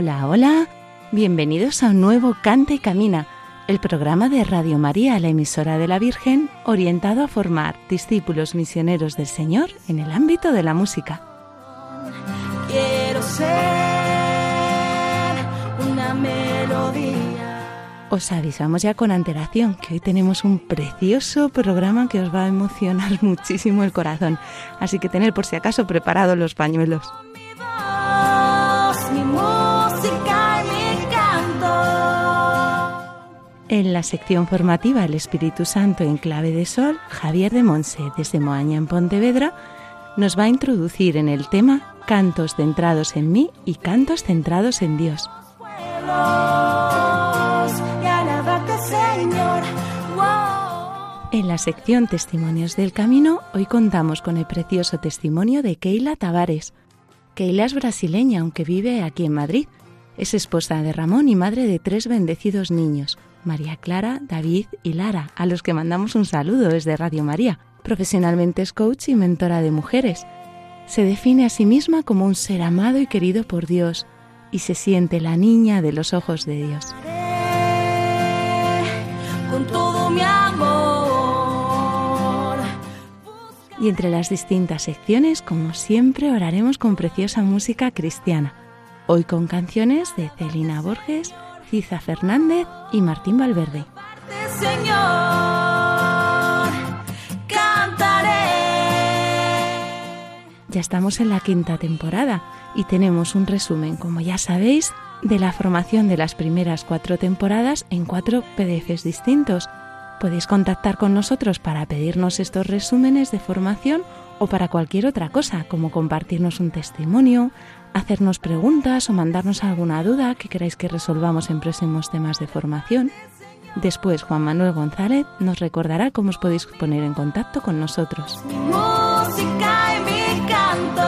Hola, hola. Bienvenidos a un nuevo Canta y Camina, el programa de Radio María, la emisora de la Virgen, orientado a formar discípulos misioneros del Señor en el ámbito de la música. Quiero ser una melodía. Os avisamos ya con antelación que hoy tenemos un precioso programa que os va a emocionar muchísimo el corazón, así que tened por si acaso preparados los pañuelos. Mi voz, mi En la sección formativa El Espíritu Santo en clave de sol, Javier de Monse, desde Moaña en Pontevedra, nos va a introducir en el tema Cantos centrados en mí y cantos centrados en Dios. En la sección Testimonios del Camino, hoy contamos con el precioso testimonio de Keila Tavares. Keila es brasileña, aunque vive aquí en Madrid. Es esposa de Ramón y madre de tres bendecidos niños, María Clara, David y Lara, a los que mandamos un saludo desde Radio María. Profesionalmente es coach y mentora de mujeres. Se define a sí misma como un ser amado y querido por Dios y se siente la niña de los ojos de Dios. Con todo mi amor. Y entre las distintas secciones, como siempre, oraremos con preciosa música cristiana. Hoy con canciones de Celina Borges, Ciza Fernández y Martín Valverde. Ya estamos en la quinta temporada y tenemos un resumen, como ya sabéis, de la formación de las primeras cuatro temporadas en cuatro PDFs distintos. Podéis contactar con nosotros para pedirnos estos resúmenes de formación o para cualquier otra cosa, como compartirnos un testimonio, hacernos preguntas o mandarnos alguna duda que queráis que resolvamos en próximos temas de formación. Después Juan Manuel González nos recordará cómo os podéis poner en contacto con nosotros. Música y mi canto.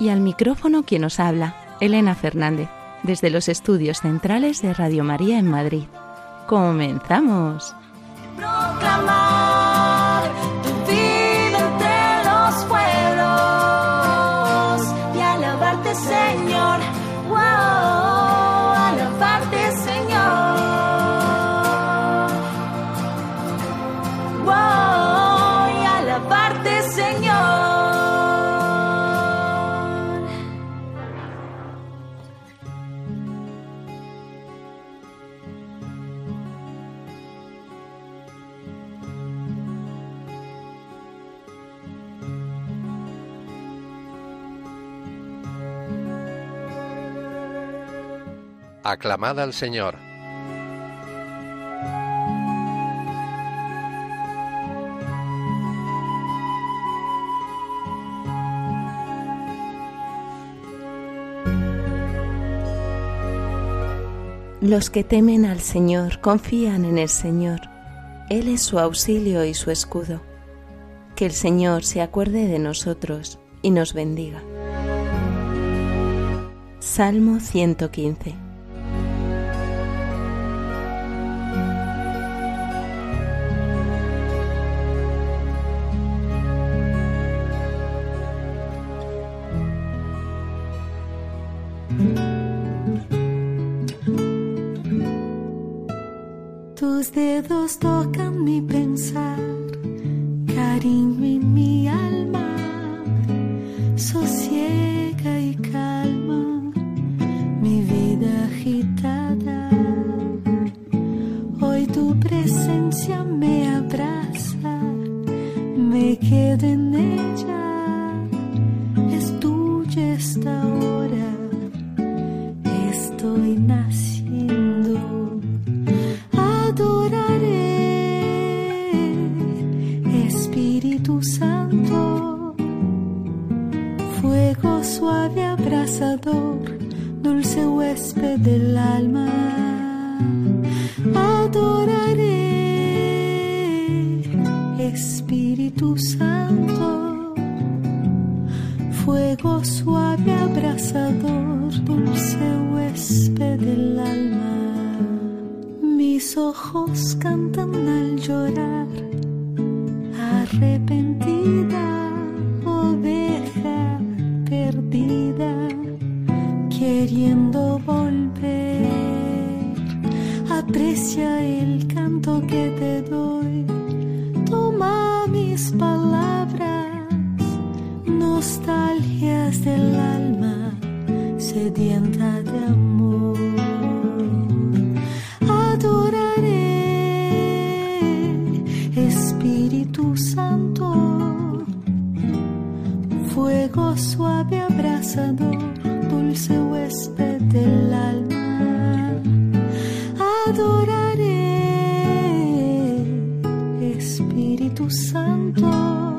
Y al micrófono quien os habla, Elena Fernández, desde los estudios centrales de Radio María en Madrid. ¡Comenzamos! proclamar Aclamad al Señor. Los que temen al Señor confían en el Señor. Él es su auxilio y su escudo. Que el Señor se acuerde de nosotros y nos bendiga. Salmo 115 fuego suave abrasador, dulce huésped del alma. Mis ojos cantan al llorar, arrepentida oveja perdida, queriendo volver. Aprecia el canto que te doy, toma mis palabras, nostalgias del alma sedienta de amor. Adoraré, Espíritu Santo, fuego suave abrasador, dulce huésped del alma. Adoraré, Espíritu Santo,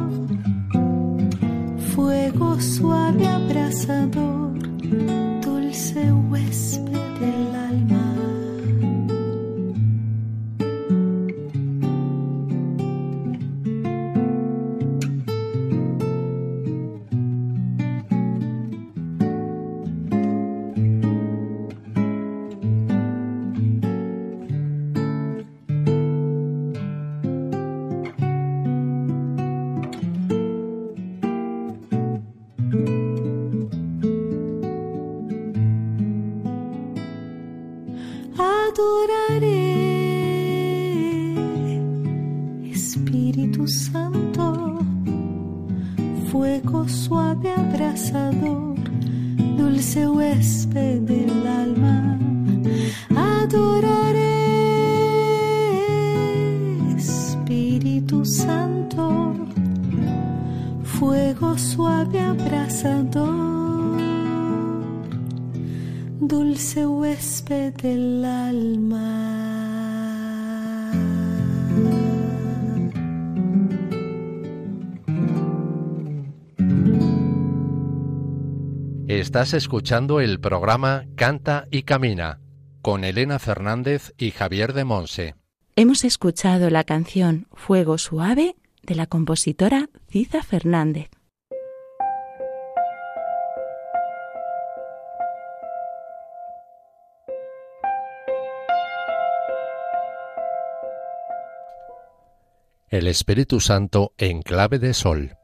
fuego suave abrasador, Adoraré, Espíritu Santo, fuego suave abrasador dulce huésped del alma. Estás escuchando el programa Canta y Camina con Elena Fernández y Javier de Monse. Hemos escuchado la canción Fuego Suave de la compositora Ciza Fernández. El Espíritu Santo en clave de sol.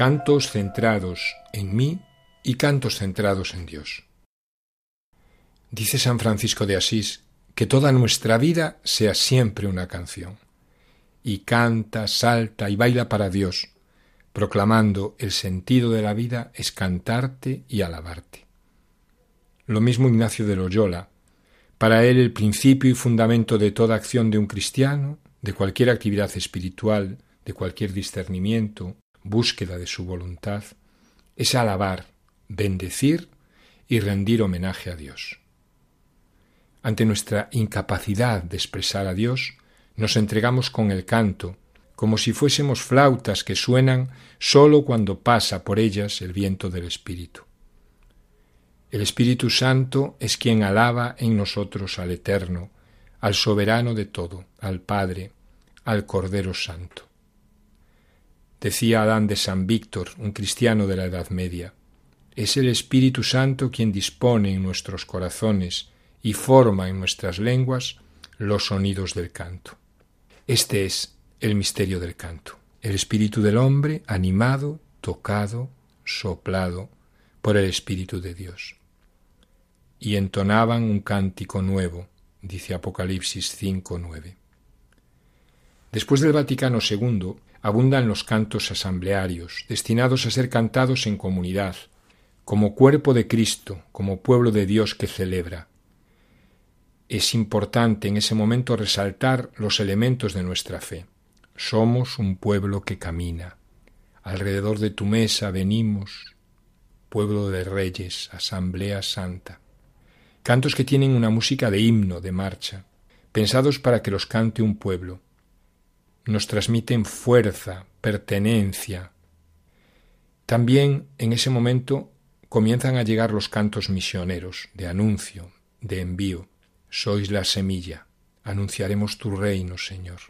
Cantos centrados en mí y cantos centrados en Dios. Dice San Francisco de Asís que toda nuestra vida sea siempre una canción. Y canta, salta y baila para Dios, proclamando el sentido de la vida es cantarte y alabarte. Lo mismo Ignacio de Loyola. Para él el principio y fundamento de toda acción de un cristiano, de cualquier actividad espiritual, de cualquier discernimiento, búsqueda de su voluntad, es alabar, bendecir y rendir homenaje a Dios. Ante nuestra incapacidad de expresar a Dios, nos entregamos con el canto, como si fuésemos flautas que suenan sólo cuando pasa por ellas el viento del Espíritu. El Espíritu Santo es quien alaba en nosotros al Eterno, al soberano de todo, al Padre, al Cordero Santo. Decía Adán de San Víctor, un cristiano de la Edad Media, es el Espíritu Santo quien dispone en nuestros corazones y forma en nuestras lenguas los sonidos del canto. Este es el misterio del canto, el espíritu del hombre animado, tocado, soplado por el Espíritu de Dios. Y entonaban un cántico nuevo, dice Apocalipsis 5.9. Después del Vaticano II, abundan los cantos asamblearios, destinados a ser cantados en comunidad, como cuerpo de Cristo, como pueblo de Dios que celebra. Es importante en ese momento resaltar los elementos de nuestra fe. Somos un pueblo que camina. Alrededor de tu mesa venimos, pueblo de reyes, asamblea santa. Cantos que tienen una música de himno, de marcha, pensados para que los cante un pueblo. Nos transmiten fuerza, pertenencia. También en ese momento comienzan a llegar los cantos misioneros, de anuncio, de envío. Sois la semilla, anunciaremos tu reino, Señor.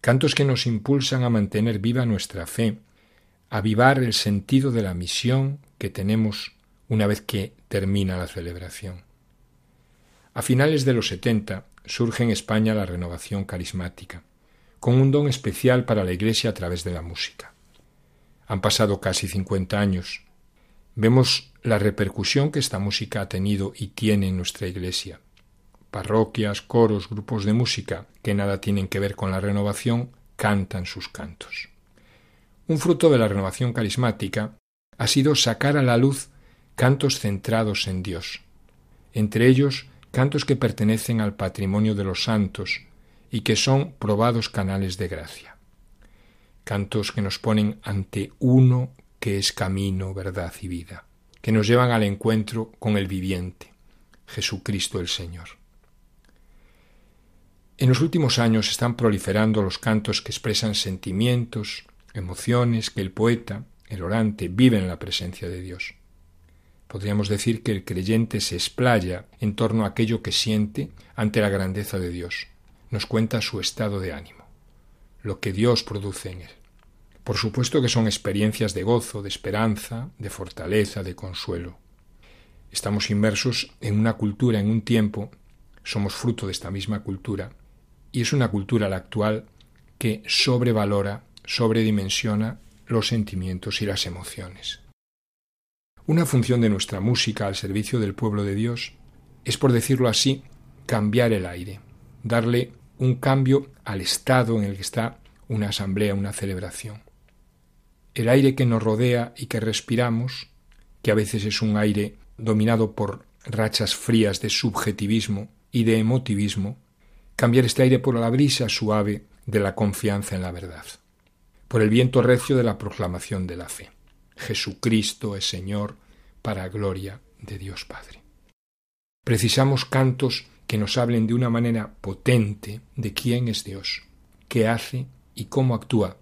Cantos que nos impulsan a mantener viva nuestra fe, avivar el sentido de la misión que tenemos una vez que termina la celebración. A finales de los setenta surge en España la renovación carismática, con un don especial para la Iglesia a través de la música. Han pasado casi cincuenta años. Vemos la repercusión que esta música ha tenido y tiene en nuestra Iglesia. Parroquias, coros, grupos de música que nada tienen que ver con la renovación cantan sus cantos. Un fruto de la renovación carismática ha sido sacar a la luz cantos centrados en Dios, entre ellos cantos que pertenecen al patrimonio de los santos y que son probados canales de gracia. Cantos que nos ponen ante uno que es camino, verdad y vida que nos llevan al encuentro con el viviente, Jesucristo el Señor. En los últimos años están proliferando los cantos que expresan sentimientos, emociones, que el poeta, el orante, vive en la presencia de Dios. Podríamos decir que el creyente se explaya en torno a aquello que siente ante la grandeza de Dios. Nos cuenta su estado de ánimo, lo que Dios produce en él. Por supuesto que son experiencias de gozo, de esperanza, de fortaleza, de consuelo. Estamos inmersos en una cultura, en un tiempo, somos fruto de esta misma cultura, y es una cultura la actual que sobrevalora, sobredimensiona los sentimientos y las emociones. Una función de nuestra música al servicio del pueblo de Dios es, por decirlo así, cambiar el aire, darle un cambio al estado en el que está una asamblea, una celebración el aire que nos rodea y que respiramos, que a veces es un aire dominado por rachas frías de subjetivismo y de emotivismo, cambiar este aire por la brisa suave de la confianza en la verdad, por el viento recio de la proclamación de la fe. Jesucristo es Señor para gloria de Dios Padre. Precisamos cantos que nos hablen de una manera potente de quién es Dios, qué hace y cómo actúa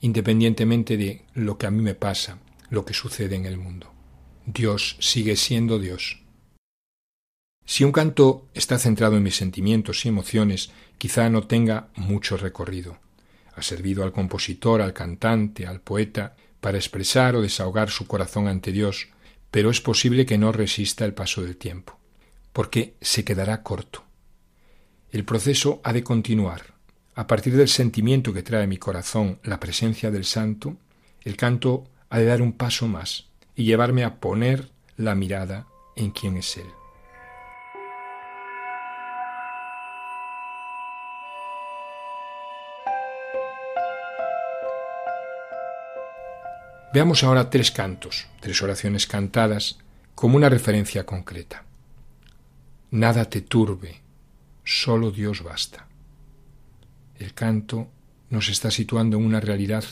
independientemente de lo que a mí me pasa, lo que sucede en el mundo. Dios sigue siendo Dios. Si un canto está centrado en mis sentimientos y emociones, quizá no tenga mucho recorrido. Ha servido al compositor, al cantante, al poeta, para expresar o desahogar su corazón ante Dios, pero es posible que no resista el paso del tiempo, porque se quedará corto. El proceso ha de continuar, a partir del sentimiento que trae mi corazón la presencia del Santo, el canto ha de dar un paso más y llevarme a poner la mirada en quién es Él. Veamos ahora tres cantos, tres oraciones cantadas, como una referencia concreta. Nada te turbe, solo Dios basta. El canto nos está situando en una realidad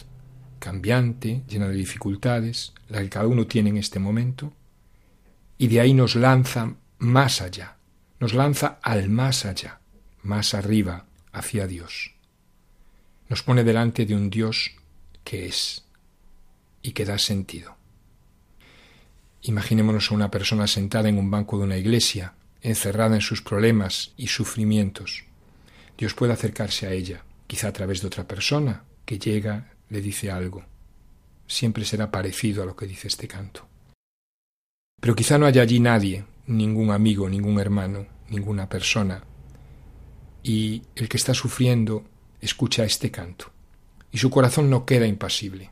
cambiante, llena de dificultades, la que cada uno tiene en este momento, y de ahí nos lanza más allá, nos lanza al más allá, más arriba, hacia Dios. Nos pone delante de un Dios que es y que da sentido. Imaginémonos a una persona sentada en un banco de una iglesia, encerrada en sus problemas y sufrimientos, Dios puede acercarse a ella, quizá a través de otra persona que llega, le dice algo. Siempre será parecido a lo que dice este canto. Pero quizá no haya allí nadie, ningún amigo, ningún hermano, ninguna persona. Y el que está sufriendo escucha este canto. Y su corazón no queda impasible.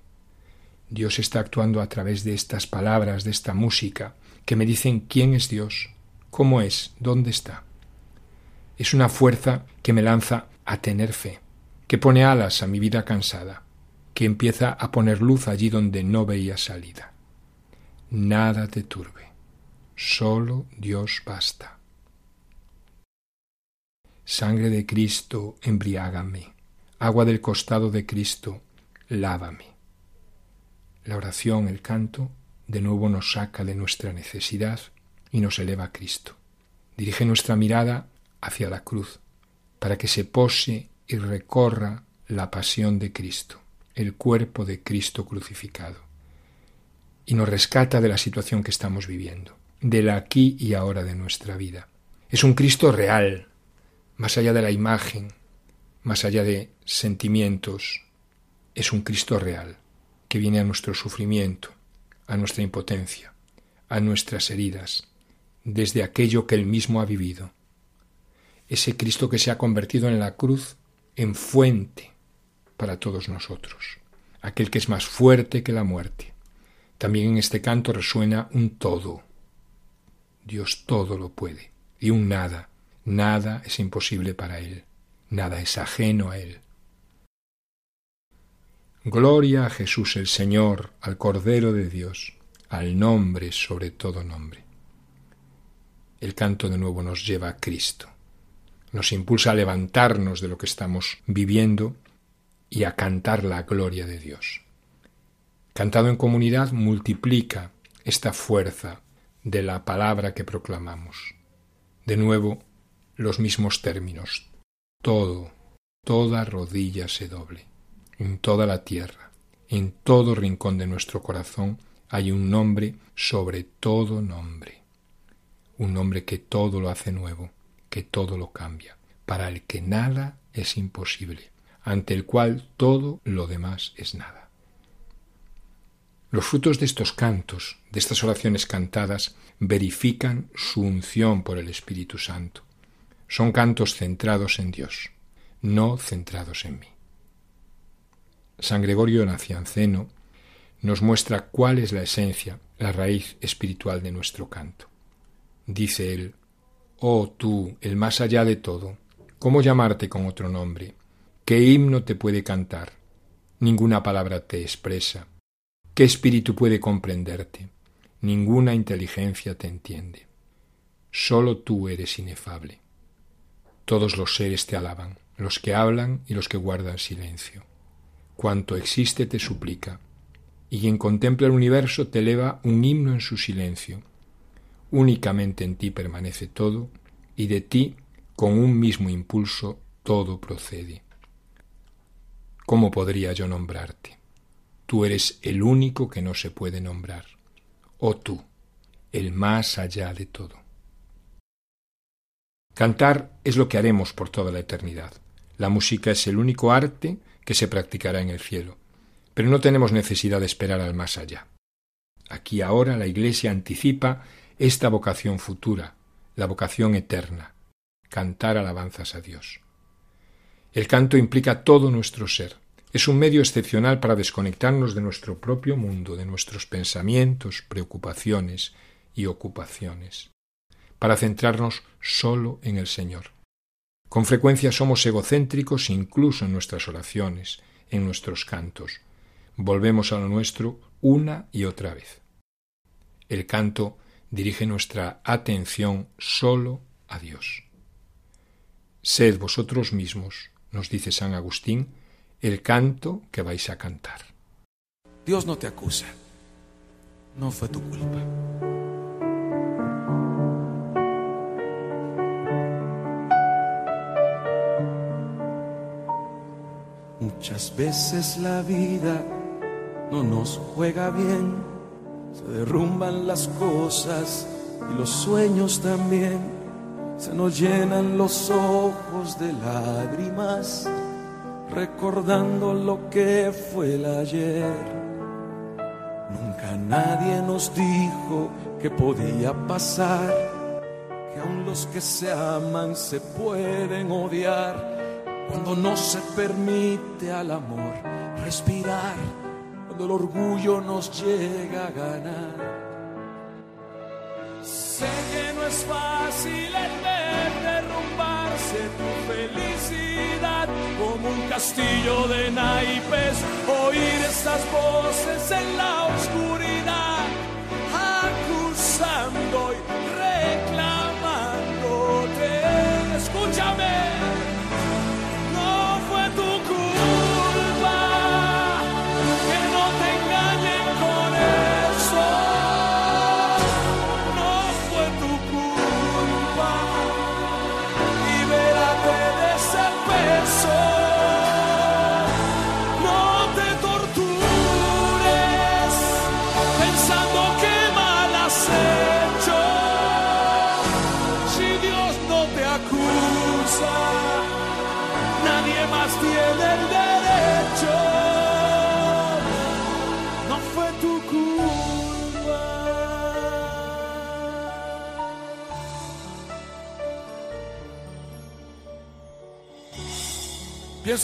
Dios está actuando a través de estas palabras, de esta música, que me dicen quién es Dios, cómo es, dónde está es una fuerza que me lanza a tener fe, que pone alas a mi vida cansada, que empieza a poner luz allí donde no veía salida. Nada te turbe, solo Dios basta. Sangre de Cristo, embriágame, agua del costado de Cristo, lávame. La oración, el canto, de nuevo nos saca de nuestra necesidad y nos eleva a Cristo. Dirige nuestra mirada hacia la cruz, para que se pose y recorra la pasión de Cristo, el cuerpo de Cristo crucificado, y nos rescata de la situación que estamos viviendo, del aquí y ahora de nuestra vida. Es un Cristo real, más allá de la imagen, más allá de sentimientos, es un Cristo real, que viene a nuestro sufrimiento, a nuestra impotencia, a nuestras heridas, desde aquello que Él mismo ha vivido. Ese Cristo que se ha convertido en la cruz en fuente para todos nosotros, aquel que es más fuerte que la muerte. También en este canto resuena un todo. Dios todo lo puede, y un nada. Nada es imposible para Él, nada es ajeno a Él. Gloria a Jesús el Señor, al Cordero de Dios, al nombre sobre todo nombre. El canto de nuevo nos lleva a Cristo, nos impulsa a levantarnos de lo que estamos viviendo y a cantar la gloria de Dios. Cantado en comunidad multiplica esta fuerza de la palabra que proclamamos. De nuevo, los mismos términos. Todo, toda rodilla se doble. En toda la tierra, en todo rincón de nuestro corazón, hay un nombre sobre todo nombre. Un nombre que todo lo hace nuevo, que todo lo cambia, para el que nada es imposible, ante el cual todo lo demás es nada. Los frutos de estos cantos, de estas oraciones cantadas, verifican su unción por el Espíritu Santo. Son cantos centrados en Dios, no centrados en mí. San Gregorio Nacianceno nos muestra cuál es la esencia, la raíz espiritual de nuestro canto. Dice él, Oh tú, el más allá de todo, ¿cómo llamarte con otro nombre? ¿Qué himno te puede cantar? Ninguna palabra te expresa. ¿Qué espíritu puede comprenderte? Ninguna inteligencia te entiende. Solo tú eres inefable. Todos los seres te alaban, los que hablan y los que guardan silencio cuanto existe te suplica, y quien contempla el universo te eleva un himno en su silencio. Únicamente en ti permanece todo, y de ti, con un mismo impulso, todo procede. ¿Cómo podría yo nombrarte? Tú eres el único que no se puede nombrar, o tú, el más allá de todo. Cantar es lo que haremos por toda la eternidad. La música es el único arte que se practicará en el cielo. Pero no tenemos necesidad de esperar al más allá. Aquí ahora la Iglesia anticipa esta vocación futura, la vocación eterna, cantar alabanzas a Dios. El canto implica todo nuestro ser. Es un medio excepcional para desconectarnos de nuestro propio mundo, de nuestros pensamientos, preocupaciones y ocupaciones, para centrarnos solo en el Señor. Con frecuencia somos egocéntricos incluso en nuestras oraciones, en nuestros cantos. Volvemos a lo nuestro una y otra vez. El canto dirige nuestra atención solo a Dios. Sed vosotros mismos, nos dice San Agustín, el canto que vais a cantar. Dios no te acusa. No fue tu culpa. Muchas veces la vida no nos juega bien, se derrumban las cosas y los sueños también, se nos llenan los ojos de lágrimas, recordando lo que fue el ayer. Nunca nadie nos dijo que podía pasar, que aun los que se aman se pueden odiar cuando no se permite al amor respirar, cuando el orgullo nos llega a ganar. Sé que no es fácil el ver derrumbarse tu felicidad como un castillo de naipes, oír esas voces en la oscuridad,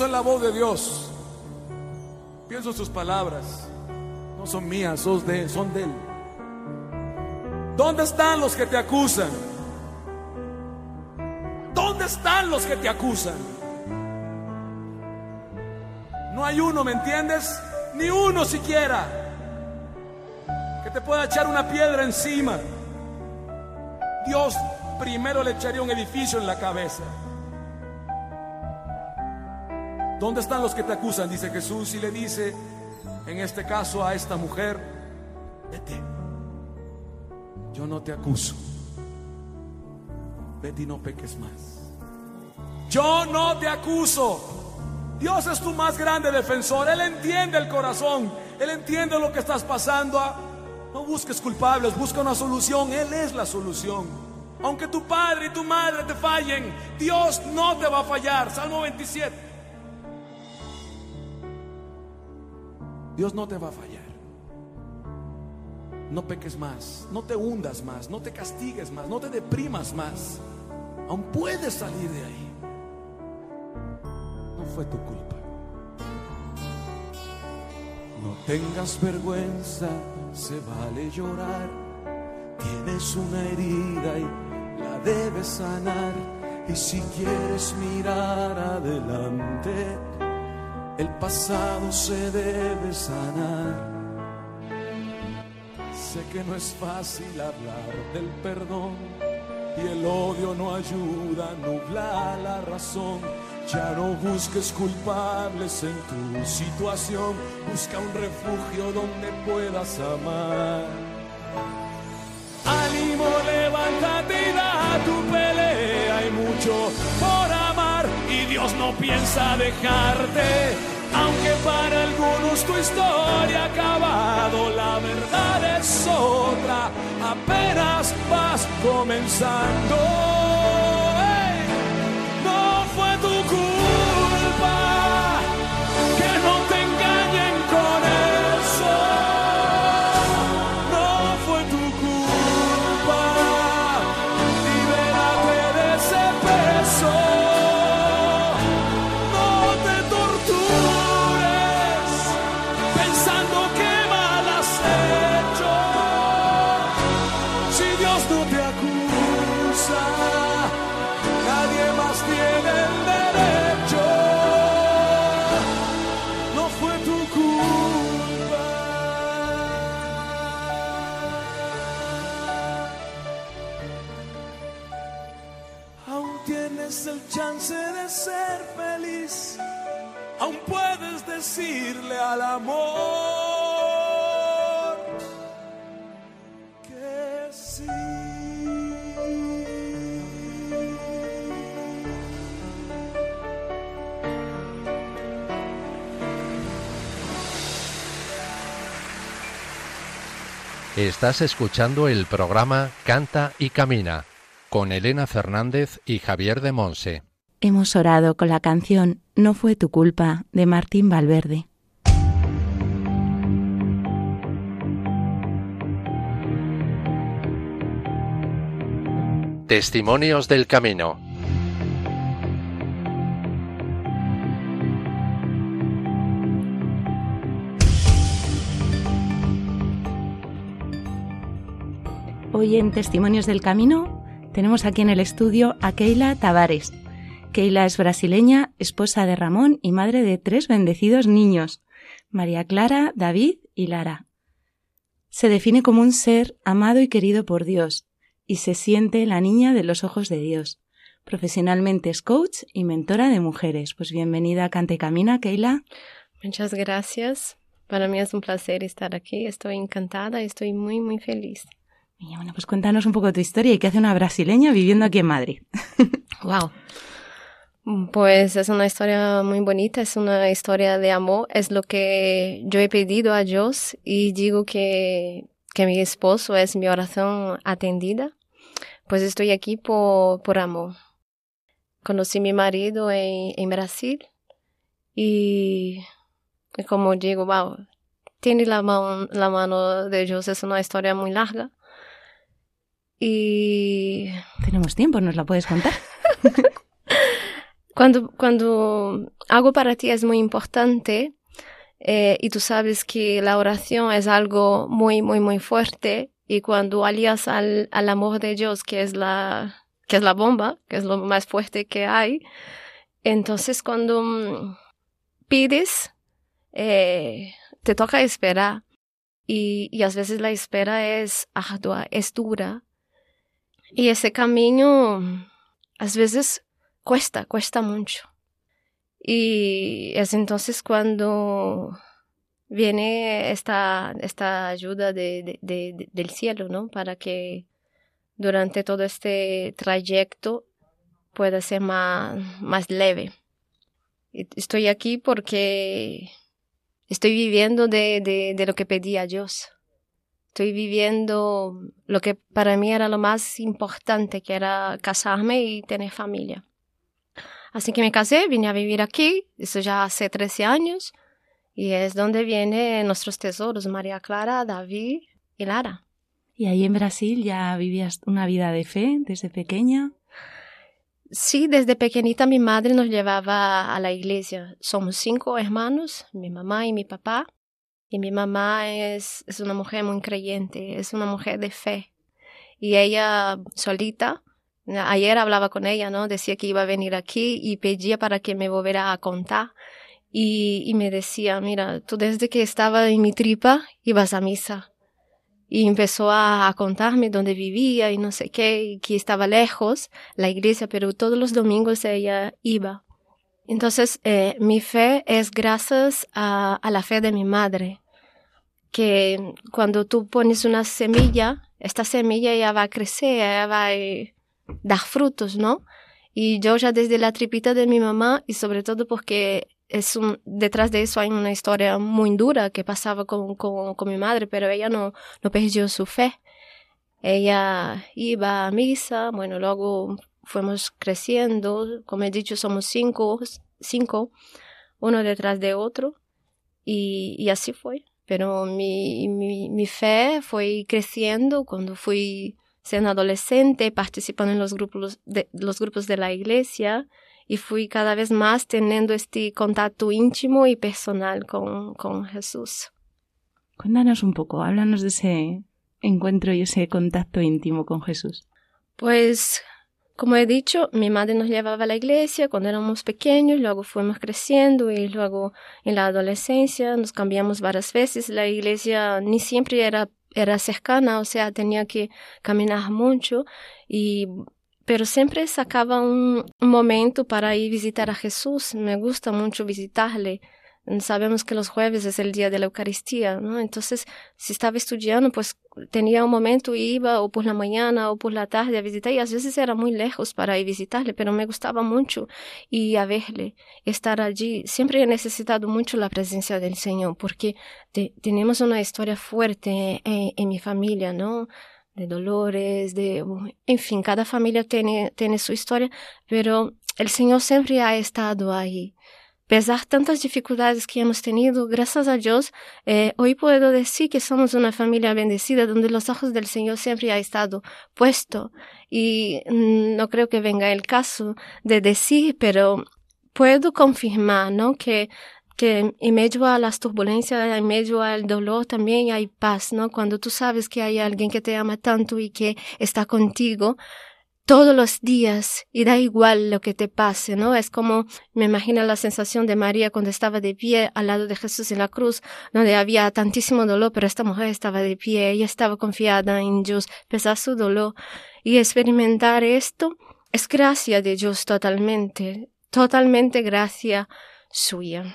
En la voz de Dios. Pienso en sus palabras. No son mías, son de, son de Él. ¿Dónde están los que te acusan? ¿Dónde están los que te acusan? No hay uno, ¿me entiendes? Ni uno siquiera que te pueda echar una piedra encima. Dios primero le echaría un edificio en la cabeza. ¿Dónde están los que te acusan? Dice Jesús y le dice, en este caso a esta mujer, vete, yo no te acuso, vete y no peques más. Yo no te acuso. Dios es tu más grande defensor. Él entiende el corazón. Él entiende lo que estás pasando. No busques culpables, busca una solución. Él es la solución. Aunque tu padre y tu madre te fallen, Dios no te va a fallar. Salmo 27. Dios no te va a fallar. No peques más, no te hundas más, no te castigues más, no te deprimas más. Aún puedes salir de ahí. No fue tu culpa. No tengas vergüenza, se vale llorar. Tienes una herida y la debes sanar. Y si quieres mirar adelante, el pasado se debe sanar. Sé que no es fácil hablar del perdón y el odio no ayuda a nublar la razón. Ya no busques culpables en tu situación, busca un refugio donde puedas amar. Ánimo, levántate y da tu pelea, hay mucho Dios no piensa dejarte. Aunque para algunos tu historia ha acabado, la verdad es otra, apenas vas comenzando. Tienes el chance de ser feliz. Aún puedes decirle al amor que sí. Estás escuchando el programa Canta y Camina con Elena Fernández y Javier de Monse. Hemos orado con la canción No fue tu culpa de Martín Valverde. Testimonios del Camino. Hoy en Testimonios del Camino tenemos aquí en el estudio a Keila Tavares. Keila es brasileña, esposa de Ramón y madre de tres bendecidos niños, María Clara, David y Lara. Se define como un ser amado y querido por Dios y se siente la niña de los ojos de Dios. Profesionalmente es coach y mentora de mujeres. Pues bienvenida a Cante y Camina, Keila. Muchas gracias. Para mí es un placer estar aquí. Estoy encantada estoy muy, muy feliz. Y bueno, pues cuéntanos un poco tu historia y qué hace una brasileña viviendo aquí en Madrid. Wow. Pues es una historia muy bonita, es una historia de amor, es lo que yo he pedido a Dios y digo que, que mi esposo es mi oración atendida. Pues estoy aquí por, por amor. Conocí a mi marido en, en Brasil y, como digo, wow, tiene la, la mano de Dios, es una historia muy larga. Y Tenemos tiempo, ¿nos la puedes contar? cuando, cuando algo para ti es muy importante eh, y tú sabes que la oración es algo muy, muy, muy fuerte y cuando alías al, al amor de Dios, que es la, que es la bomba, que es lo más fuerte que hay, entonces cuando mm, pides, eh, te toca esperar y, y a veces la espera es ardua, es dura. Y ese camino a veces cuesta, cuesta mucho. Y es entonces cuando viene esta, esta ayuda de, de, del cielo, ¿no? Para que durante todo este trayecto pueda ser más, más leve. Estoy aquí porque estoy viviendo de, de, de lo que pedí a Dios. Estoy viviendo lo que para mí era lo más importante, que era casarme y tener familia. Así que me casé, vine a vivir aquí, eso ya hace 13 años, y es donde vienen nuestros tesoros, María Clara, David y Lara. ¿Y ahí en Brasil ya vivías una vida de fe desde pequeña? Sí, desde pequeñita mi madre nos llevaba a la iglesia. Somos cinco hermanos, mi mamá y mi papá. Y mi mamá es, es una mujer muy creyente, es una mujer de fe. Y ella solita, ayer hablaba con ella, ¿no? Decía que iba a venir aquí y pedía para que me volviera a contar. Y, me decía, mira, tú desde que estaba en mi tripa ibas a misa. Y empezó a, a, contarme dónde vivía y no sé qué, y que estaba lejos la iglesia, pero todos los domingos ella iba. Entonces, eh, mi fe es gracias a, la fe de mi madre, que cuando tú pones una semilla, esta semilla ya va a crecer, ya va a dar frutos, ¿no? Y yo ya desde la tripita de mi mamá, y sobre todo porque es detrás de eso hay una historia muy dura que pasaba con, con, con mi madre, pero ella no, no perdió su fe. Ella iba a misa, bueno, luego fuimos creciendo, como he dicho, somos cinco, cinco uno detrás de otro, y, y así fue. Pero mi, mi, mi, fe fue creciendo cuando fui siendo adolescente, participando en los grupos de, los grupos de la iglesia, y fui cada vez más teniendo este contacto íntimo y personal con, con Jesús. Cuéntanos un poco, háblanos de ese encuentro y ese contacto íntimo con Jesús. Pues como he dicho, mi madre nos llevaba a la iglesia cuando éramos pequeños, luego fuimos creciendo y luego en la adolescencia nos cambiamos varias veces. La iglesia ni siempre era, era cercana, o sea, tenía que caminar mucho y pero siempre sacaba un, momento para ir visitar a Jesús. Me gusta mucho visitarle sabemos que los jueves es el día de la Eucaristía, ¿no? Entonces, si estaba estudiando, pues tenía un momento, iba o por la mañana o por la tarde a visitar y a veces era muy lejos para ir visitarle, pero me gustaba mucho ir a verle, estar allí. Siempre he necesitado mucho la presencia del Señor porque tenemos una historia fuerte en, en mi familia, ¿no? de dolores, de, en fin, cada familia tiene, tiene su historia, pero el Señor siempre ha estado ahí pesar tantas dificultades que hemos tenido, gracias a Dios, eh, hoy puedo decir que somos una familia bendecida donde los ojos del Señor siempre ha estado puesto. Y mm, no creo que venga el caso de decir, pero puedo confirmar, ¿no? Que que en medio a las turbulencias, en medio al dolor también hay paz, ¿no? Cuando tú sabes que hay alguien que te ama tanto y que está contigo, todos los días y da igual lo que te pase, ¿no? Es como me imagino la sensación de María cuando estaba de pie al lado de Jesús en la cruz, donde había tantísimo dolor, pero esta mujer estaba de pie, ella estaba confiada en Dios, pesar su dolor y experimentar esto es gracia de Dios totalmente, totalmente gracia suya.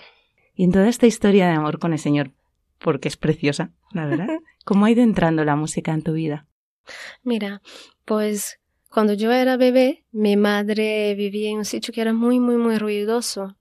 Y en toda esta historia de amor con el Señor, porque es preciosa, la verdad, ¿cómo ha ido entrando la música en tu vida? Mira, pues cuando yo era bebé, mi madre vivía en un sitio que era muy, muy, muy ruidoso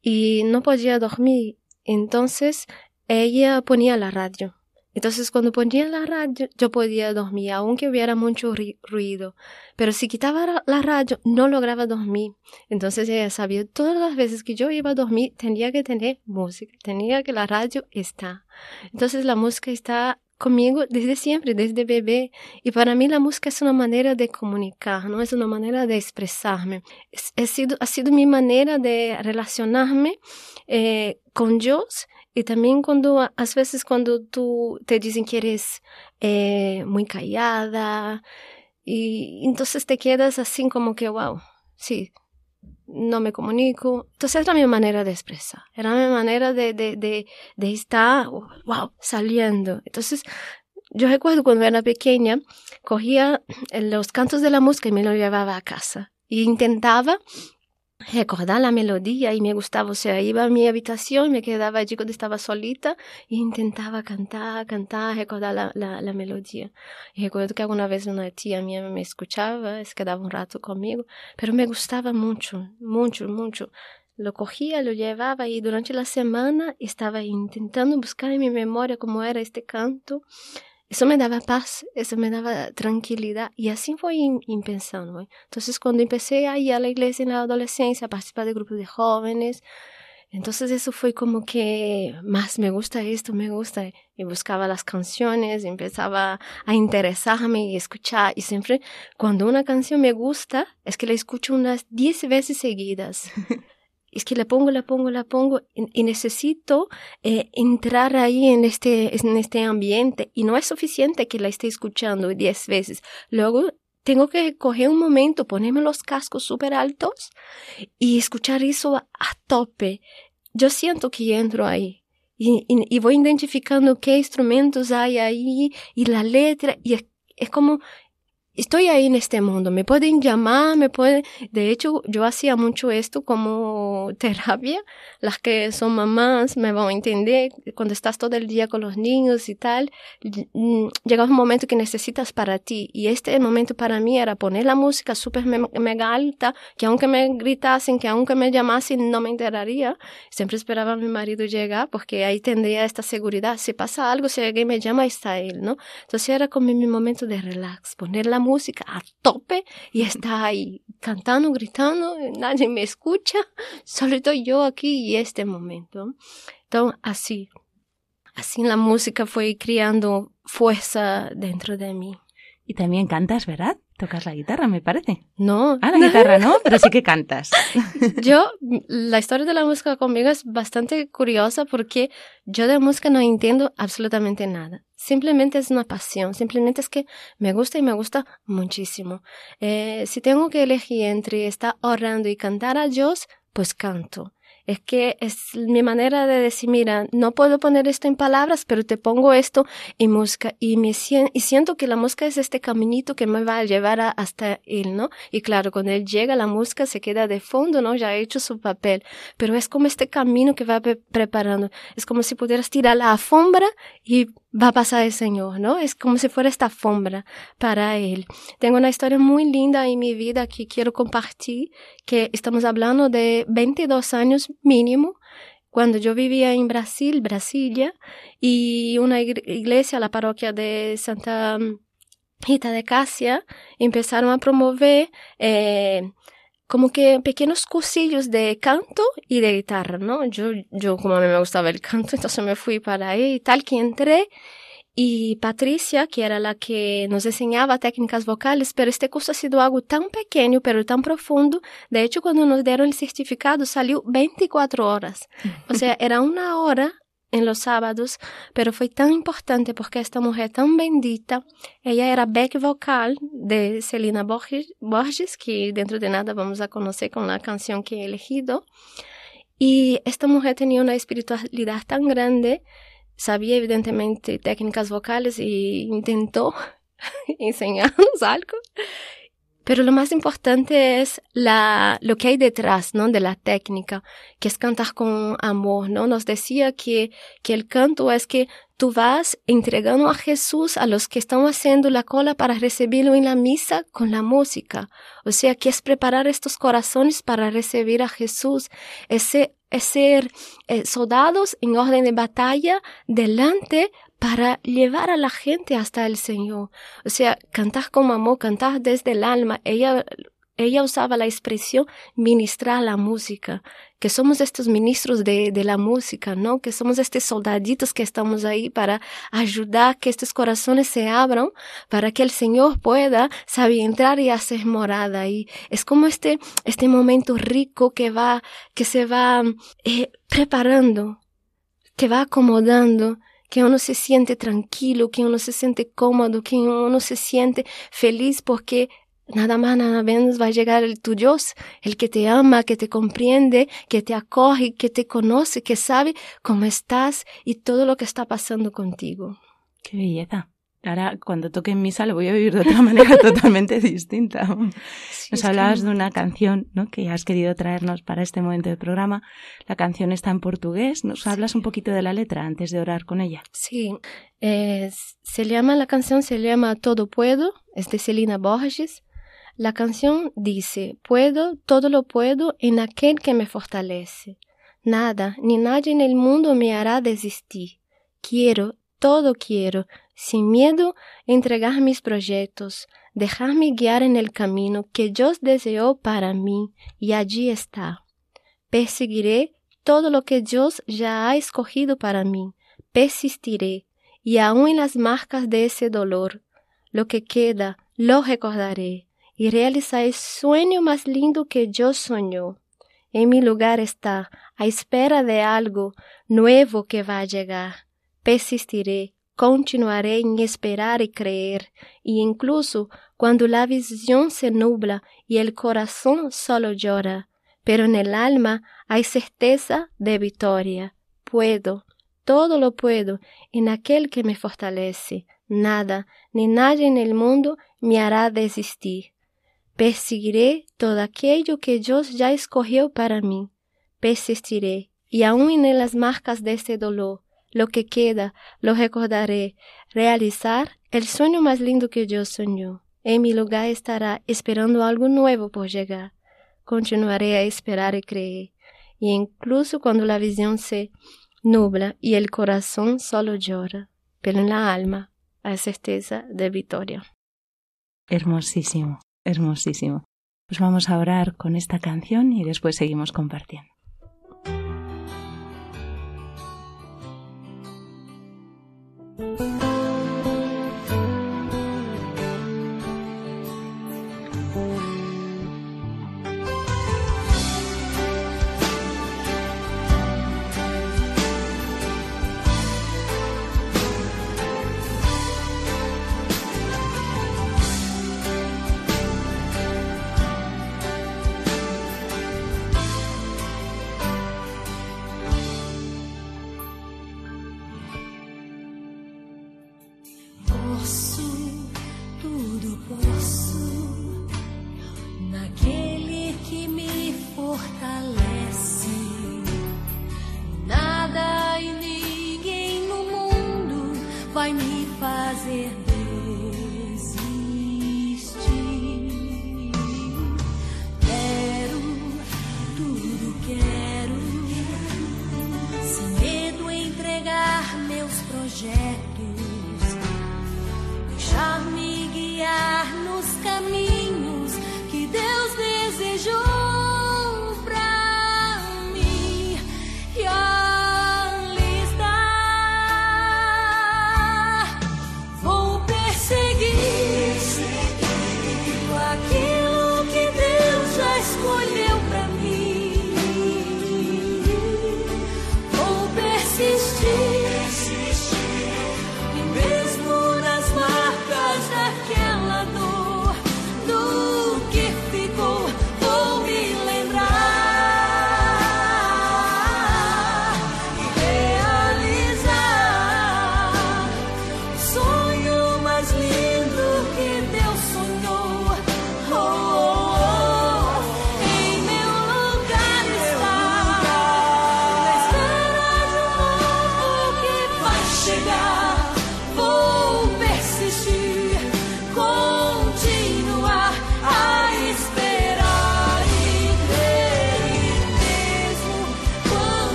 y no podía dormir. Entonces ella ponía la radio. Entonces cuando ponía la radio yo podía dormir, aunque hubiera mucho ruido. Pero si quitaba la radio no lograba dormir. Entonces ella sabía todas las veces que yo iba a dormir tenía que tener música, tenía que la radio estar. Entonces la música está conmigo desde siempre, desde bebé. Y para mí la música es una manera de comunicar, no es una manera de expresarme. Es, ha, sido, ha sido mi manera de relacionarme eh, con Dios y también cuando, a veces cuando tú te dicen que eres eh, muy callada y entonces te quedas así como que, wow, sí, no me comunico. Entonces era mi manera de expresar, era mi manera de, de, de, de estar, wow, saliendo. Entonces yo recuerdo cuando era pequeña, cogía los cantos de la música y me lo llevaba a casa. Y intentaba recordar la melodía y me gustaba, o sea, iba a mi habitación, me quedaba allí cuando estaba solita e intentaba cantar, cantar, recordar la, la, la melodía. Y recuerdo que alguna vez una tía mía me escuchaba, se quedaba un rato conmigo, pero me gustaba mucho, mucho, mucho. Lo cogía, lo llevaba y durante la semana estaba intentando buscar en mi memoria cómo era este canto eso me daba paz, eso me daba tranquilidad y así fue impensando. Entonces cuando empecé a ir a la iglesia en la adolescencia, a participar de grupos de jóvenes, entonces eso fue como que más me gusta esto, me gusta. Y buscaba las canciones, empezaba a interesarme y escuchar. Y siempre cuando una canción me gusta, es que la escucho unas 10 veces seguidas. es que la pongo, la pongo, la pongo y, necesito eh, entrar ahí en este, en este ambiente y no es suficiente que la esté escuchando diez veces. Luego tengo que coger un momento, ponerme los cascos súper altos y escuchar eso a, tope. Yo siento que entro ahí y, y, voy identificando qué instrumentos hay ahí y la letra y es, es como estoy ahí en este mundo, me pueden llamar, me pueden, de hecho yo hacía mucho esto como terapia, las que son mamás me van a entender, cuando estás todo el día con los niños y tal, mm, llega un momento que necesitas para ti y este momento para mí era poner la música súper mega alta, que aunque me gritasen, que aunque me llamasen no me enteraría, siempre esperaba a mi marido llegar porque ahí tendría esta seguridad, si pasa algo, si alguien me llama, está él, ¿no? Entonces era como mi momento de relax, poner la música a tope y está ahí cantando, gritando, nadie me escucha, solo estoy yo aquí y este momento. Entonces, así, así la música fue creando fuerza dentro de mí. Y también cantas, ¿verdad? Tocas la guitarra, me parece. No. Ah, la guitarra no, pero sí que cantas. yo, la historia de la música conmigo es bastante curiosa porque yo de música no entiendo absolutamente nada. Simplemente es una pasión, simplemente es que me gusta y me gusta muchísimo. Eh, si tengo que elegir entre estar orando y cantar a Dios, pues canto es que es mi manera de decir, mira, no puedo poner esto en palabras, pero te pongo esto en música y me y siento que la música es este caminito que me va a llevar hasta él, ¿no? Y claro, cuando él llega, la música se queda de fondo, ¿no? Ya ha hecho su papel, pero es como este camino que va preparando. Es como si pudieras tirar la alfombra y va a pasar el Señor, ¿no? Es como si fuera esta alfombra para Él. Tengo una historia muy linda en mi vida que quiero compartir, que estamos hablando de 22 años mínimo, cuando yo vivía en Brasil, Brasilia, y una iglesia, la parroquia de Santa Rita de Casia, empezaron a promover eh, como que pequeños cursillos de canto y de guitarra, ¿no? Yo, yo como a mí me gustaba el canto, entonces me fui para ahí y tal que entré y Patricia, que era la que nos enseñaba técnicas vocales, pero este curso ha sido algo tan pequeño, pero tan profundo. De hecho, cuando nos dieron el certificado, salió 24 horas. O sea, era una hora en los sábados, pero fue tan importante porque esta mujer tan bendita, ella era back vocal de Celina Borges, que dentro de nada vamos a conocer con la canción que he elegido. Y esta mujer tenía una espiritualidad tan grande, sabía evidentemente técnicas vocales y intentó enseñarnos algo. Pero lo más importante es la, lo que hay detrás, ¿no? De la técnica, que es cantar con amor, ¿no? Nos decía que, que el canto es que tú vas entregando a Jesús a los que están haciendo la cola para recibirlo en la misa con la música. O sea, que es preparar estos corazones para recibir a Jesús. Ese, es ser eh, soldados en orden de batalla delante para llevar a la gente hasta el Señor. O sea, cantar como amor, cantar desde el alma. Ella ella usaba la expresión ministrar la música, que somos estos ministros de, de, la música, ¿no? Que somos estos soldaditos que estamos ahí para ayudar que estos corazones se abran, para que el Señor pueda, saber entrar y hacer morada. Y es como este, este momento rico que va, que se va eh, preparando, que va acomodando, que uno se siente tranquilo, que uno se siente cómodo, que uno se siente feliz porque Nada más, nada menos va a llegar el tu Dios, el que te ama, que te comprende, que te acoge, que te conoce, que sabe cómo estás y todo lo que está pasando contigo. Qué belleza. Ahora, cuando toque en misa, lo voy a vivir de otra manera totalmente distinta. Nos hablabas de una canción ¿no? que has querido traernos para este momento del programa. La canción está en portugués. ¿Nos hablas un poquito de la letra antes de orar con ella? Sí. se llama, la canción se llama Todo Puedo, es de Celina Borges. La canción dice, puedo, todo lo puedo en aquel que me fortalece. Nada ni nadie en el mundo me hará desistir. Quiero, todo quiero, sin miedo, entregar mis proyectos, dejarme guiar en el camino que Dios deseó para mí, y allí está. Perseguiré todo lo que Dios ya ha escogido para mí, persistiré, y aun en las marcas de ese dolor, lo que queda, lo recordaré y realizar el sueño más lindo que yo soñó. En mi lugar está, a espera de algo nuevo que va a llegar. Persistiré, continuaré en esperar y creer, y incluso cuando la visión se nubla y el corazón solo llora, pero en el alma hay certeza de victoria. Puedo, todo lo puedo en aquel que me fortalece. Nada ni nadie en el mundo me hará desistir. Perseguiré todo aquello que Dios ya escogió para mí. Persistiré, y aun en las marcas de este dolor, lo que queda, lo recordaré, realizar el sueño más lindo que Dios soñó. En mi lugar estará esperando algo nuevo por llegar. Continuaré a esperar y creer, y incluso cuando la visión se nubla y el corazón solo llora, pero en la alma hay certeza de victoria. Hermosísimo. Hermosísimo. Pues vamos a orar con esta canción y después seguimos compartiendo.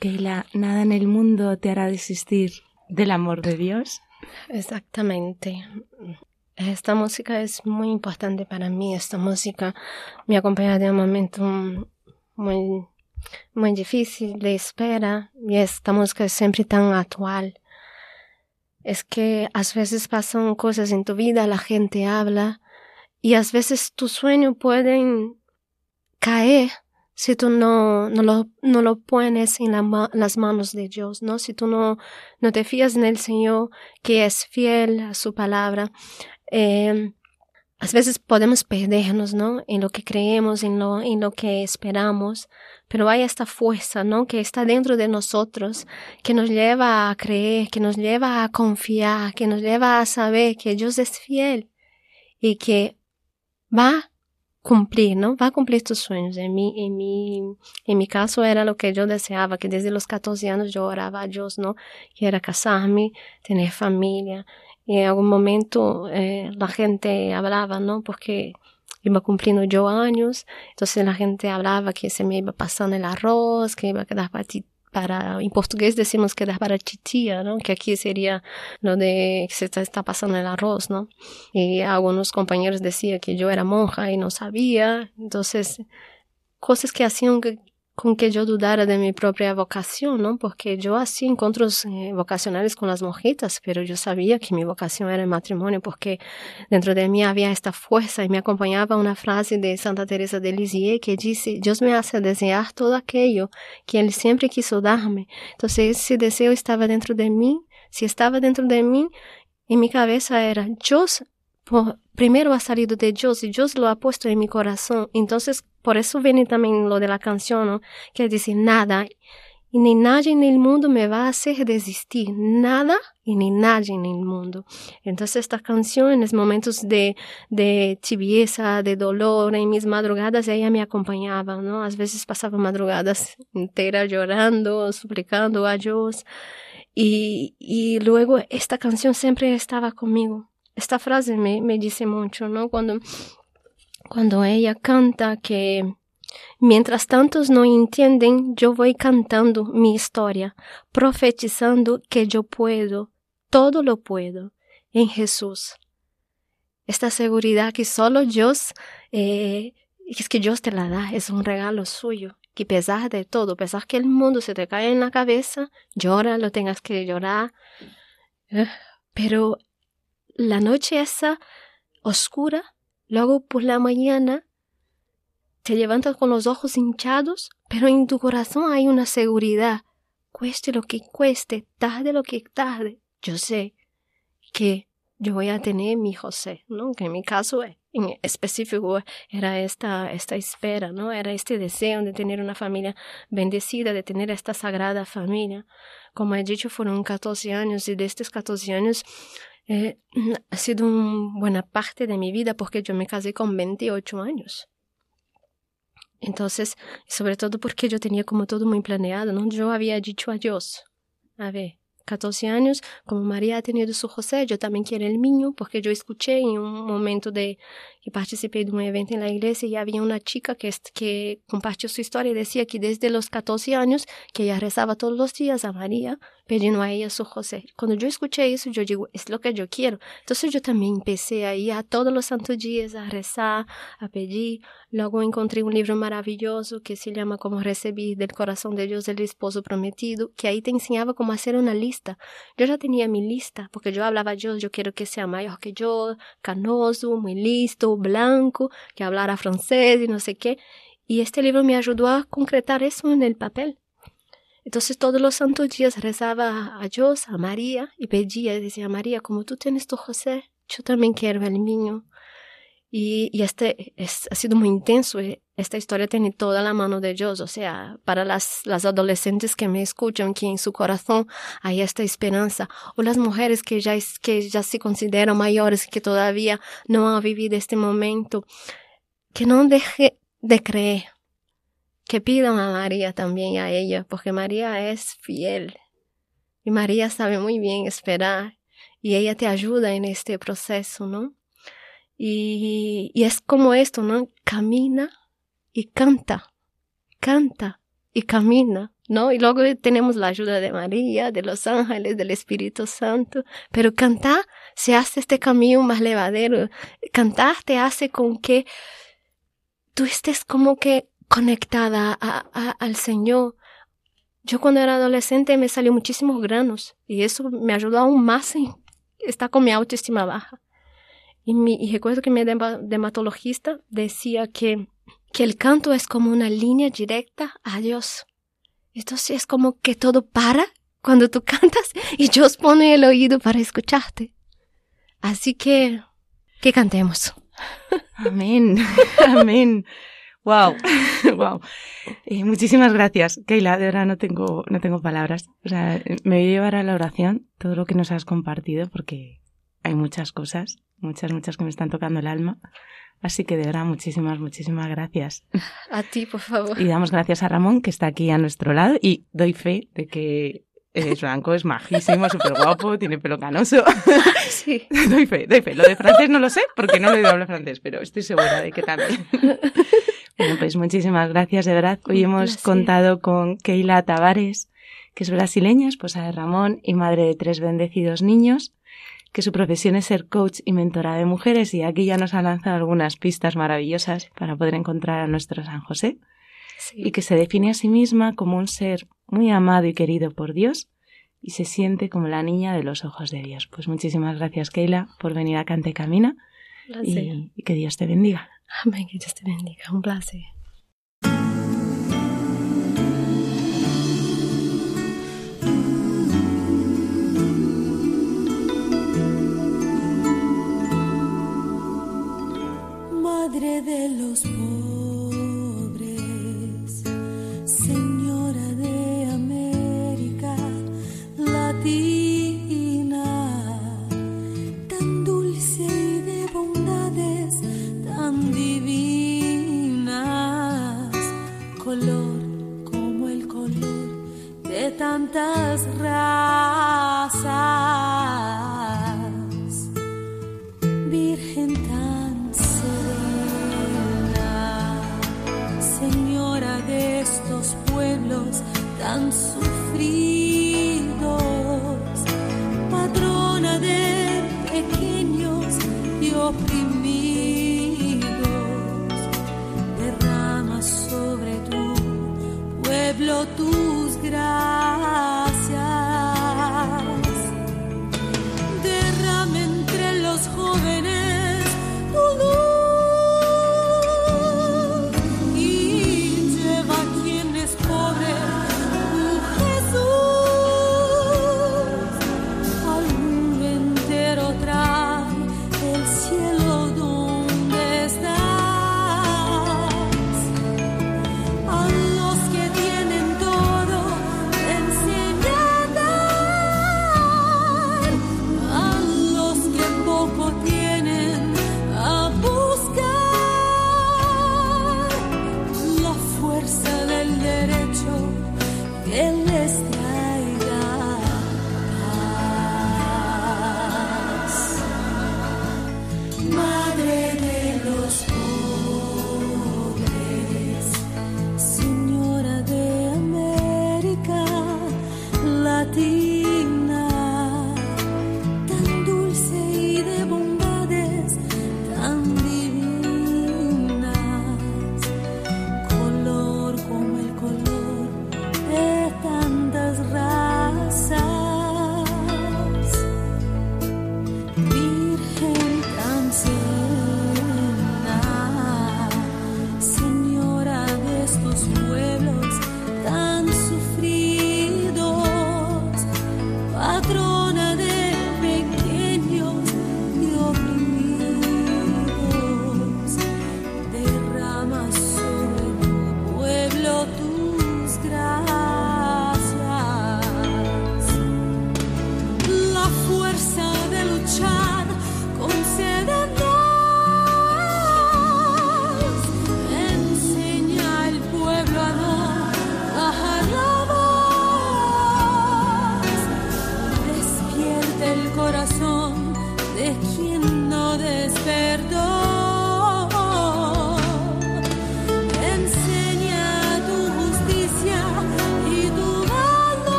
Keila, nada en el mundo te hará desistir del amor de Dios. Exactamente. Esta música es muy importante para mí. Esta música me acompaña de un momento muy, muy difícil de espera y esta música es siempre tan actual. Es que a veces pasan cosas en tu vida, la gente habla y a veces tus sueños pueden caer si tú no, no, lo, no lo pones en las manos de Dios, ¿no? Si tú no, no te fías en el Señor, que es fiel a su palabra, eh, a veces podemos perdernos, ¿no? En lo que creemos, en lo, en lo que esperamos, pero hay esta fuerza, ¿no? Que está dentro de nosotros, que nos lleva a creer, que nos lleva a confiar, que nos lleva a saber que Dios es fiel y que va cumplir, ¿no? Va a cumplir tus sueños. En mi, en mi, en mi caso era lo que yo deseaba, que desde los 14 años yo oraba a Dios, ¿no? Que era casarme, tener familia. Y en algún momento eh, la gente hablaba, ¿no? Porque iba cumpliendo yo años, entonces la gente hablaba que se me iba pasando el arroz, que iba a quedar patita para, en portugués decimos que es para chichilla, ¿no? Que aquí sería lo de que se está pasando el arroz, ¿no? Y algunos compañeros decían que yo era monja y no sabía. Entonces, cosas que hacían que, con que yo dudara de mi propia vocación, ¿no? Porque yo hacía encuentros eh, vocacionales con las monjitas, pero yo sabía que mi vocación era el matrimonio porque dentro de mí había esta fuerza y me acompañaba una frase de Santa Teresa de Lisieux que dice, Dios me hace desear todo aquello que Él siempre quiso darme. Entonces ese deseo estaba dentro de mí, si estaba dentro de mí, en mi cabeza era, Dios primero ha salido de Dios y Dios lo ha puesto en mi corazón. Entonces, por eso viene también lo de la canción, ¿no? que dice nada y ni nadie en el mundo me va a hacer desistir, nada y ni nadie en el mundo. Entonces esta canción en los momentos de, de tibieza, de dolor, en mis madrugadas ella me acompañaba, ¿no? A veces pasaba madrugadas enteras llorando, suplicando a Dios y, y luego esta canción siempre estaba conmigo esta frase me, me dice mucho, ¿no? Cuando, cuando ella canta que mientras tantos no entienden, yo voy cantando mi historia, profetizando que yo puedo, todo lo puedo en Jesús. Esta seguridad que solo Dios, eh, es que Dios te la da, es un regalo suyo. Que pesar de todo, pesar que el mundo se te cae en la cabeza, llora, lo tengas que llorar, eh, pero la noche esa oscura, luego por la mañana te levantas con los ojos hinchados, pero en tu corazón hay una seguridad. Cueste lo que cueste, tarde lo que tarde, yo sé que yo voy a tener mi José, ¿no? Que en mi caso en específico era esta, esta espera, ¿no? Era este deseo de tener una familia bendecida, de tener esta sagrada familia. Como he dicho, fueron 14 años y de estos 14 años eh, ha sido una buena parte de mi vida porque yo me casé con 28 años. Entonces, sobre todo porque yo tenía como todo muy planeado, ¿no? Yo había dicho a Dios, a ver, 14 años, como María ha tenido su José, yo también quiero el mío, porque yo escuché en un momento de que participé de un evento en la iglesia y había una chica que, que compartió su historia y decía que desde los 14 años que ella rezaba todos los días a María pidiendo a ella su José. Cuando yo escuché eso, yo digo, es lo que yo quiero. Entonces yo también empecé a ir a todos los santos días a rezar, a pedir. Luego encontré un libro maravilloso que se llama Como recibir del corazón de Dios el esposo prometido, que ahí te enseñaba cómo hacer una lista. Yo ya tenía mi lista, porque yo hablaba a Dios, yo quiero que sea mayor que yo, canoso, muy listo, blanco, que hablara francés y no sé qué. Y este libro me ayudó a concretar eso en el papel. Entonces todos los santos días rezaba a Dios, a María, y pedía, decía, María, como tú tienes tu José, yo también quiero el niño. Y, este es, ha sido muy intenso. Eh, esta historia tiene toda la mano de Dios. O sea, para las, las adolescentes que me escuchan, que en su corazón hay esta esperanza, o las mujeres que ya, que ya se consideran mayores, que todavía no han vivido este momento, que no deje de creer que pidan a María también a ella, porque María es fiel y María sabe muy bien esperar y ella te ayuda en este proceso, ¿no? Y, y es como esto, ¿no? Camina y canta, canta y camina ¿no? Y luego tenemos la ayuda de María, de los ángeles, del Espíritu Santo. Pero cantar se hace este camino más levadero. Cantar te hace con que tú estés como que conectada al Señor. Yo cuando era adolescente me salió muchísimos granos y eso me ayudó aún más en estar con mi autoestima baja. Y, y recuerdo que mi dermatologista decía que, que el canto es como una línea directa a Dios. Entonces es como que todo para cuando tú cantas y Dios pone el oído para escucharte. Así que, que cantemos. Amén, amén. Wow, wow. Eh, muchísimas gracias, Keila. De verdad no tengo, no tengo palabras. O sea, me voy a llevar a la oración todo lo que nos has compartido porque hay muchas cosas, muchas, muchas que me están tocando el alma. Así que de verdad, muchísimas, muchísimas gracias. A ti, por favor. Y damos gracias a Ramón, que está aquí a nuestro lado, y doy fe de que es blanco, es majísimo, súper guapo, tiene pelo canoso. Sí. doy fe, doy fe. Lo de francés no lo sé, porque no lo he oído hablar francés, pero estoy segura de que también. Bueno, pues muchísimas gracias, de verdad. Hoy hemos contado con Keila Tavares, que es brasileña, esposa de Ramón y madre de tres bendecidos niños que su profesión es ser coach y mentora de mujeres y aquí ya nos ha lanzado algunas pistas maravillosas para poder encontrar a nuestro San José y que se define a sí misma como un ser muy amado y querido por Dios y se siente como la niña de los ojos de Dios. Pues muchísimas gracias Keila por venir a Cante Camina y, y que Dios te bendiga. Amén, que Dios te bendiga. Un placer. Madre de los dolor.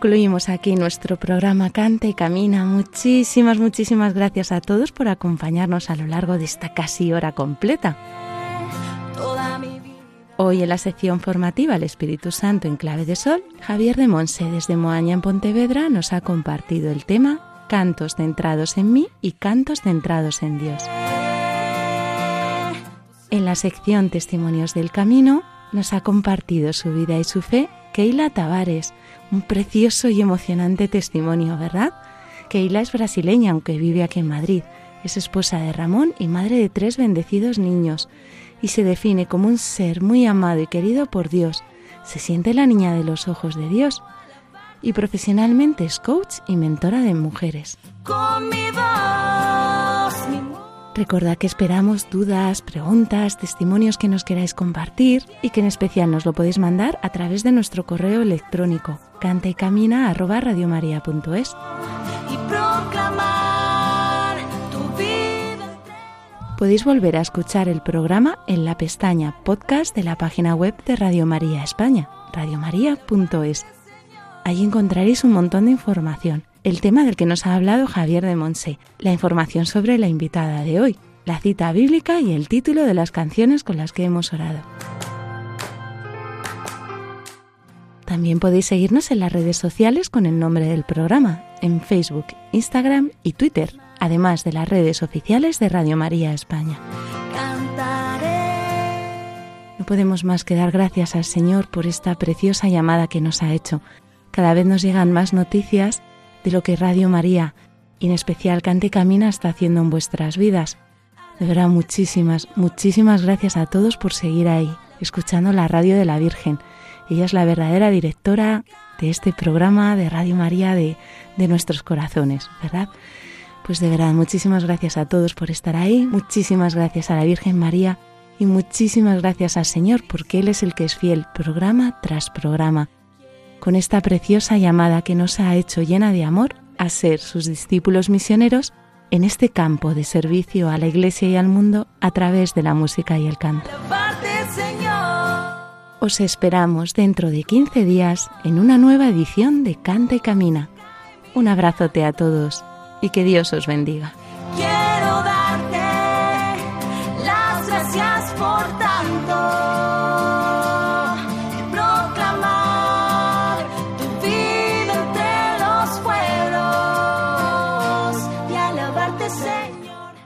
Concluimos aquí nuestro programa Canta y Camina. Muchísimas, muchísimas gracias a todos por acompañarnos a lo largo de esta casi hora completa. Hoy en la sección formativa El Espíritu Santo en clave de sol, Javier de Monse desde Moaña en Pontevedra nos ha compartido el tema Cantos centrados en mí y cantos centrados en Dios. En la sección Testimonios del Camino nos ha compartido su vida y su fe Keila Tavares, un precioso y emocionante testimonio, ¿verdad? Keila es brasileña, aunque vive aquí en Madrid. Es esposa de Ramón y madre de tres bendecidos niños, y se define como un ser muy amado y querido por Dios. Se siente la niña de los ojos de Dios. Y profesionalmente es coach y mentora de mujeres. Con mi voz, mi. Recordad que esperamos dudas, preguntas, testimonios que nos queráis compartir y que en especial nos lo podéis mandar a través de nuestro correo electrónico cantaycamina@radiomaria.es. y. Podéis volver a escuchar el programa en la pestaña podcast de la página web de Radio María España, radiomaria.es. Allí encontraréis un montón de información. El tema del que nos ha hablado Javier de Monse, la información sobre la invitada de hoy, la cita bíblica y el título de las canciones con las que hemos orado. También podéis seguirnos en las redes sociales con el nombre del programa, en Facebook, Instagram y Twitter, además de las redes oficiales de Radio María España. No podemos más que dar gracias al Señor por esta preciosa llamada que nos ha hecho. Cada vez nos llegan más noticias de lo que Radio María, y en especial Cante Camina, está haciendo en vuestras vidas. De verdad, muchísimas, muchísimas gracias a todos por seguir ahí, escuchando la radio de la Virgen. Ella es la verdadera directora de este programa de Radio María de, de nuestros corazones, ¿verdad? Pues de verdad, muchísimas gracias a todos por estar ahí, muchísimas gracias a la Virgen María y muchísimas gracias al Señor porque Él es el que es fiel programa tras programa, con esta preciosa llamada que nos ha hecho llena de amor a ser sus discípulos misioneros en este campo de servicio a la Iglesia y al mundo a través de la música y el canto. Os esperamos dentro de 15 días en una nueva edición de Canta y Camina. Un abrazote a todos y que Dios os bendiga.